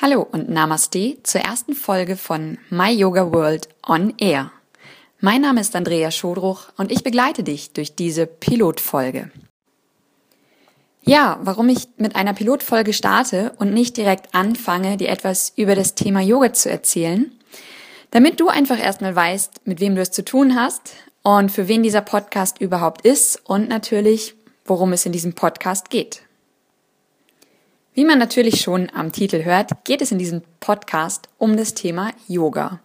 Hallo und Namaste zur ersten Folge von My Yoga World on Air. Mein Name ist Andrea Schodruch und ich begleite dich durch diese Pilotfolge. Ja, warum ich mit einer Pilotfolge starte und nicht direkt anfange, dir etwas über das Thema Yoga zu erzählen, damit du einfach erstmal weißt, mit wem du es zu tun hast und für wen dieser Podcast überhaupt ist und natürlich, worum es in diesem Podcast geht. Wie man natürlich schon am Titel hört, geht es in diesem Podcast um das Thema Yoga.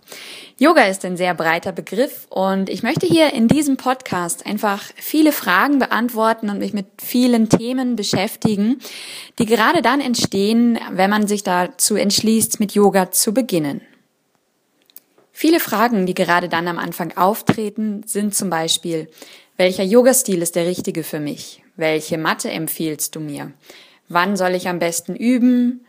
Yoga ist ein sehr breiter Begriff und ich möchte hier in diesem Podcast einfach viele Fragen beantworten und mich mit vielen Themen beschäftigen, die gerade dann entstehen, wenn man sich dazu entschließt, mit Yoga zu beginnen. Viele Fragen, die gerade dann am Anfang auftreten, sind zum Beispiel, welcher Yoga-Stil ist der richtige für mich? Welche Matte empfiehlst du mir? Wann soll ich am besten üben?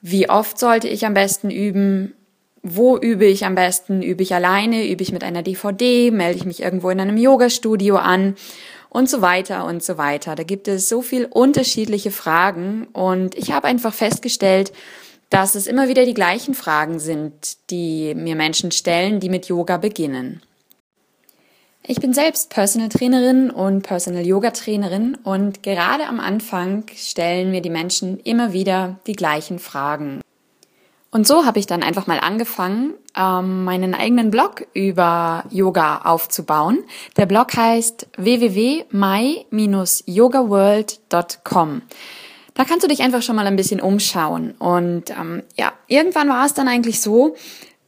Wie oft sollte ich am besten üben? Wo übe ich am besten? Übe ich alleine? Übe ich mit einer DVD? Melde ich mich irgendwo in einem Yoga-Studio an? Und so weiter und so weiter. Da gibt es so viel unterschiedliche Fragen und ich habe einfach festgestellt, dass es immer wieder die gleichen Fragen sind, die mir Menschen stellen, die mit Yoga beginnen. Ich bin selbst Personal Trainerin und Personal Yoga Trainerin und gerade am Anfang stellen mir die Menschen immer wieder die gleichen Fragen. Und so habe ich dann einfach mal angefangen, ähm, meinen eigenen Blog über Yoga aufzubauen. Der Blog heißt www.my-yogaworld.com. Da kannst du dich einfach schon mal ein bisschen umschauen. Und ähm, ja, irgendwann war es dann eigentlich so,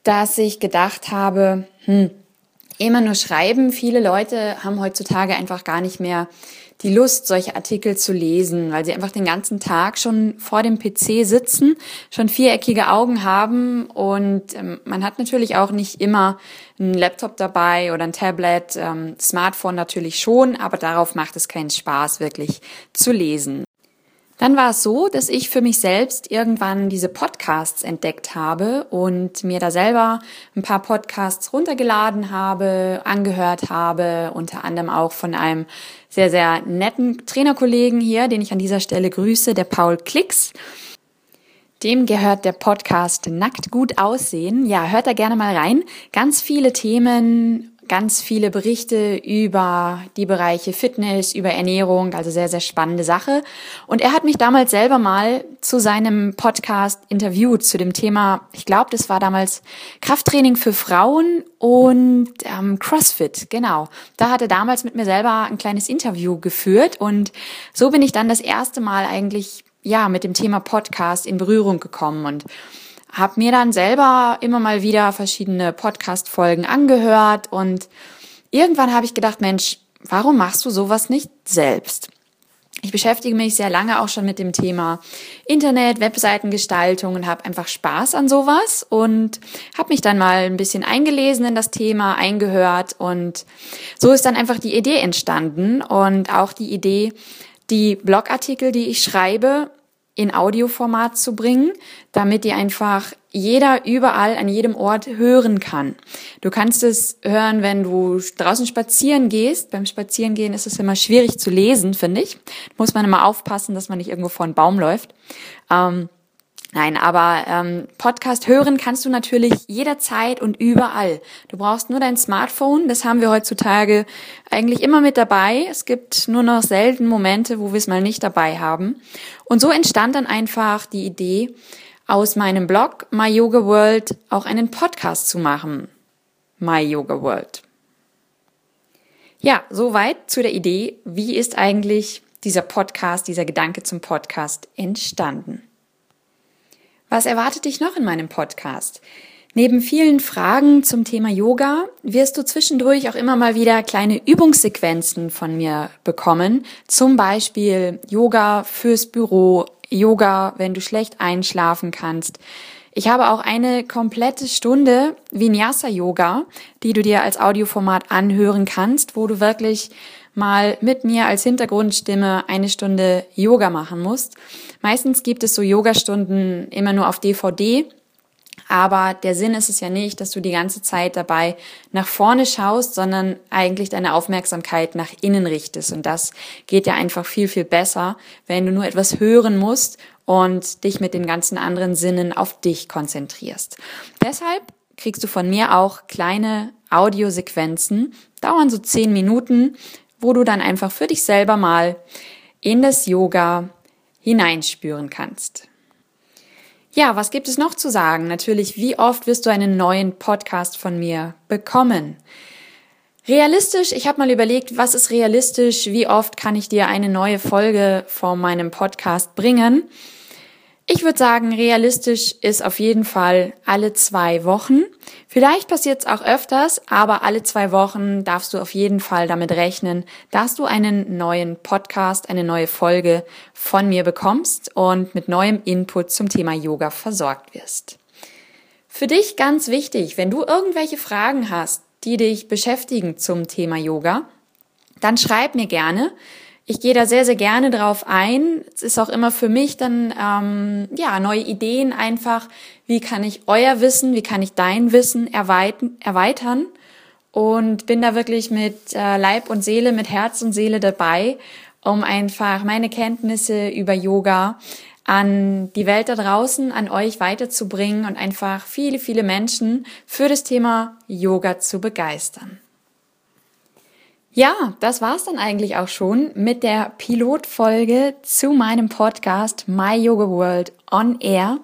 dass ich gedacht habe, hm, immer nur schreiben. Viele Leute haben heutzutage einfach gar nicht mehr die Lust, solche Artikel zu lesen, weil sie einfach den ganzen Tag schon vor dem PC sitzen, schon viereckige Augen haben und ähm, man hat natürlich auch nicht immer einen Laptop dabei oder ein Tablet, ähm, Smartphone natürlich schon, aber darauf macht es keinen Spaß, wirklich zu lesen. Dann war es so, dass ich für mich selbst irgendwann diese Podcasts entdeckt habe und mir da selber ein paar Podcasts runtergeladen habe, angehört habe, unter anderem auch von einem sehr, sehr netten Trainerkollegen hier, den ich an dieser Stelle grüße, der Paul Klicks. Dem gehört der Podcast Nackt gut aussehen. Ja, hört da gerne mal rein. Ganz viele Themen ganz viele Berichte über die Bereiche Fitness, über Ernährung, also sehr, sehr spannende Sache. Und er hat mich damals selber mal zu seinem Podcast interviewt zu dem Thema, ich glaube, das war damals Krafttraining für Frauen und ähm, CrossFit, genau. Da hat er damals mit mir selber ein kleines Interview geführt und so bin ich dann das erste Mal eigentlich ja mit dem Thema Podcast in Berührung gekommen und habe mir dann selber immer mal wieder verschiedene Podcast-Folgen angehört und irgendwann habe ich gedacht, Mensch, warum machst du sowas nicht selbst? Ich beschäftige mich sehr lange auch schon mit dem Thema Internet, Webseitengestaltung und habe einfach Spaß an sowas und habe mich dann mal ein bisschen eingelesen in das Thema, eingehört und so ist dann einfach die Idee entstanden und auch die Idee, die Blogartikel, die ich schreibe, in Audioformat zu bringen, damit die einfach jeder überall an jedem Ort hören kann. Du kannst es hören, wenn du draußen spazieren gehst. Beim Spazierengehen ist es immer schwierig zu lesen, finde ich. Muss man immer aufpassen, dass man nicht irgendwo vor einen Baum läuft. Ähm, Nein, aber ähm, Podcast hören kannst du natürlich jederzeit und überall. Du brauchst nur dein Smartphone, das haben wir heutzutage eigentlich immer mit dabei. Es gibt nur noch selten Momente, wo wir es mal nicht dabei haben. Und so entstand dann einfach die Idee, aus meinem Blog My Yoga World auch einen Podcast zu machen. My Yoga World. Ja, soweit zu der Idee, wie ist eigentlich dieser Podcast, dieser Gedanke zum Podcast entstanden. Was erwartet dich noch in meinem Podcast? Neben vielen Fragen zum Thema Yoga wirst du zwischendurch auch immer mal wieder kleine Übungssequenzen von mir bekommen. Zum Beispiel Yoga fürs Büro, Yoga, wenn du schlecht einschlafen kannst. Ich habe auch eine komplette Stunde Vinyasa Yoga, die du dir als Audioformat anhören kannst, wo du wirklich mal mit mir als Hintergrundstimme eine Stunde Yoga machen musst. Meistens gibt es so Yogastunden immer nur auf DVD. Aber der Sinn ist es ja nicht, dass du die ganze Zeit dabei nach vorne schaust, sondern eigentlich deine Aufmerksamkeit nach innen richtest. Und das geht ja einfach viel, viel besser, wenn du nur etwas hören musst und dich mit den ganzen anderen Sinnen auf dich konzentrierst. Deshalb kriegst du von mir auch kleine Audiosequenzen, dauern so zehn Minuten, wo du dann einfach für dich selber mal in das Yoga hineinspüren kannst. Ja, was gibt es noch zu sagen? Natürlich, wie oft wirst du einen neuen Podcast von mir bekommen? Realistisch, ich habe mal überlegt, was ist realistisch, wie oft kann ich dir eine neue Folge von meinem Podcast bringen? Ich würde sagen, realistisch ist auf jeden Fall alle zwei Wochen. Vielleicht passiert es auch öfters, aber alle zwei Wochen darfst du auf jeden Fall damit rechnen, dass du einen neuen Podcast, eine neue Folge von mir bekommst und mit neuem Input zum Thema Yoga versorgt wirst. Für dich ganz wichtig, wenn du irgendwelche Fragen hast, die dich beschäftigen zum Thema Yoga, dann schreib mir gerne. Ich gehe da sehr, sehr gerne drauf ein. Es ist auch immer für mich dann ähm, ja neue Ideen einfach. Wie kann ich euer Wissen, wie kann ich dein Wissen erweitern? erweitern? Und bin da wirklich mit äh, Leib und Seele, mit Herz und Seele dabei, um einfach meine Kenntnisse über Yoga an die Welt da draußen, an euch weiterzubringen und einfach viele, viele Menschen für das Thema Yoga zu begeistern. Ja, das war's dann eigentlich auch schon mit der Pilotfolge zu meinem Podcast My Yoga World on Air.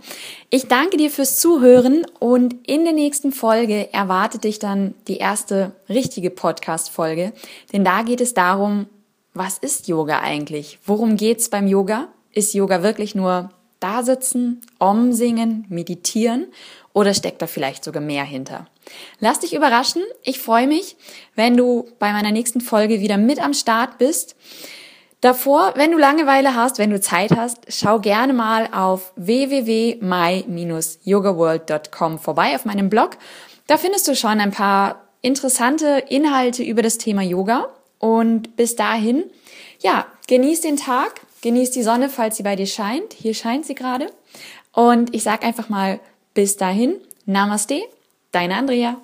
Ich danke dir fürs Zuhören und in der nächsten Folge erwartet dich dann die erste richtige Podcast-Folge, denn da geht es darum, was ist Yoga eigentlich? Worum geht's beim Yoga? Ist Yoga wirklich nur da sitzen, umsingen, meditieren oder steckt da vielleicht sogar mehr hinter? Lass dich überraschen. Ich freue mich, wenn du bei meiner nächsten Folge wieder mit am Start bist. Davor, wenn du Langeweile hast, wenn du Zeit hast, schau gerne mal auf www.my-yogaworld.com vorbei auf meinem Blog. Da findest du schon ein paar interessante Inhalte über das Thema Yoga. Und bis dahin, ja, genieß den Tag, genieß die Sonne, falls sie bei dir scheint. Hier scheint sie gerade. Und ich sag einfach mal bis dahin, Namaste Deine Andrea.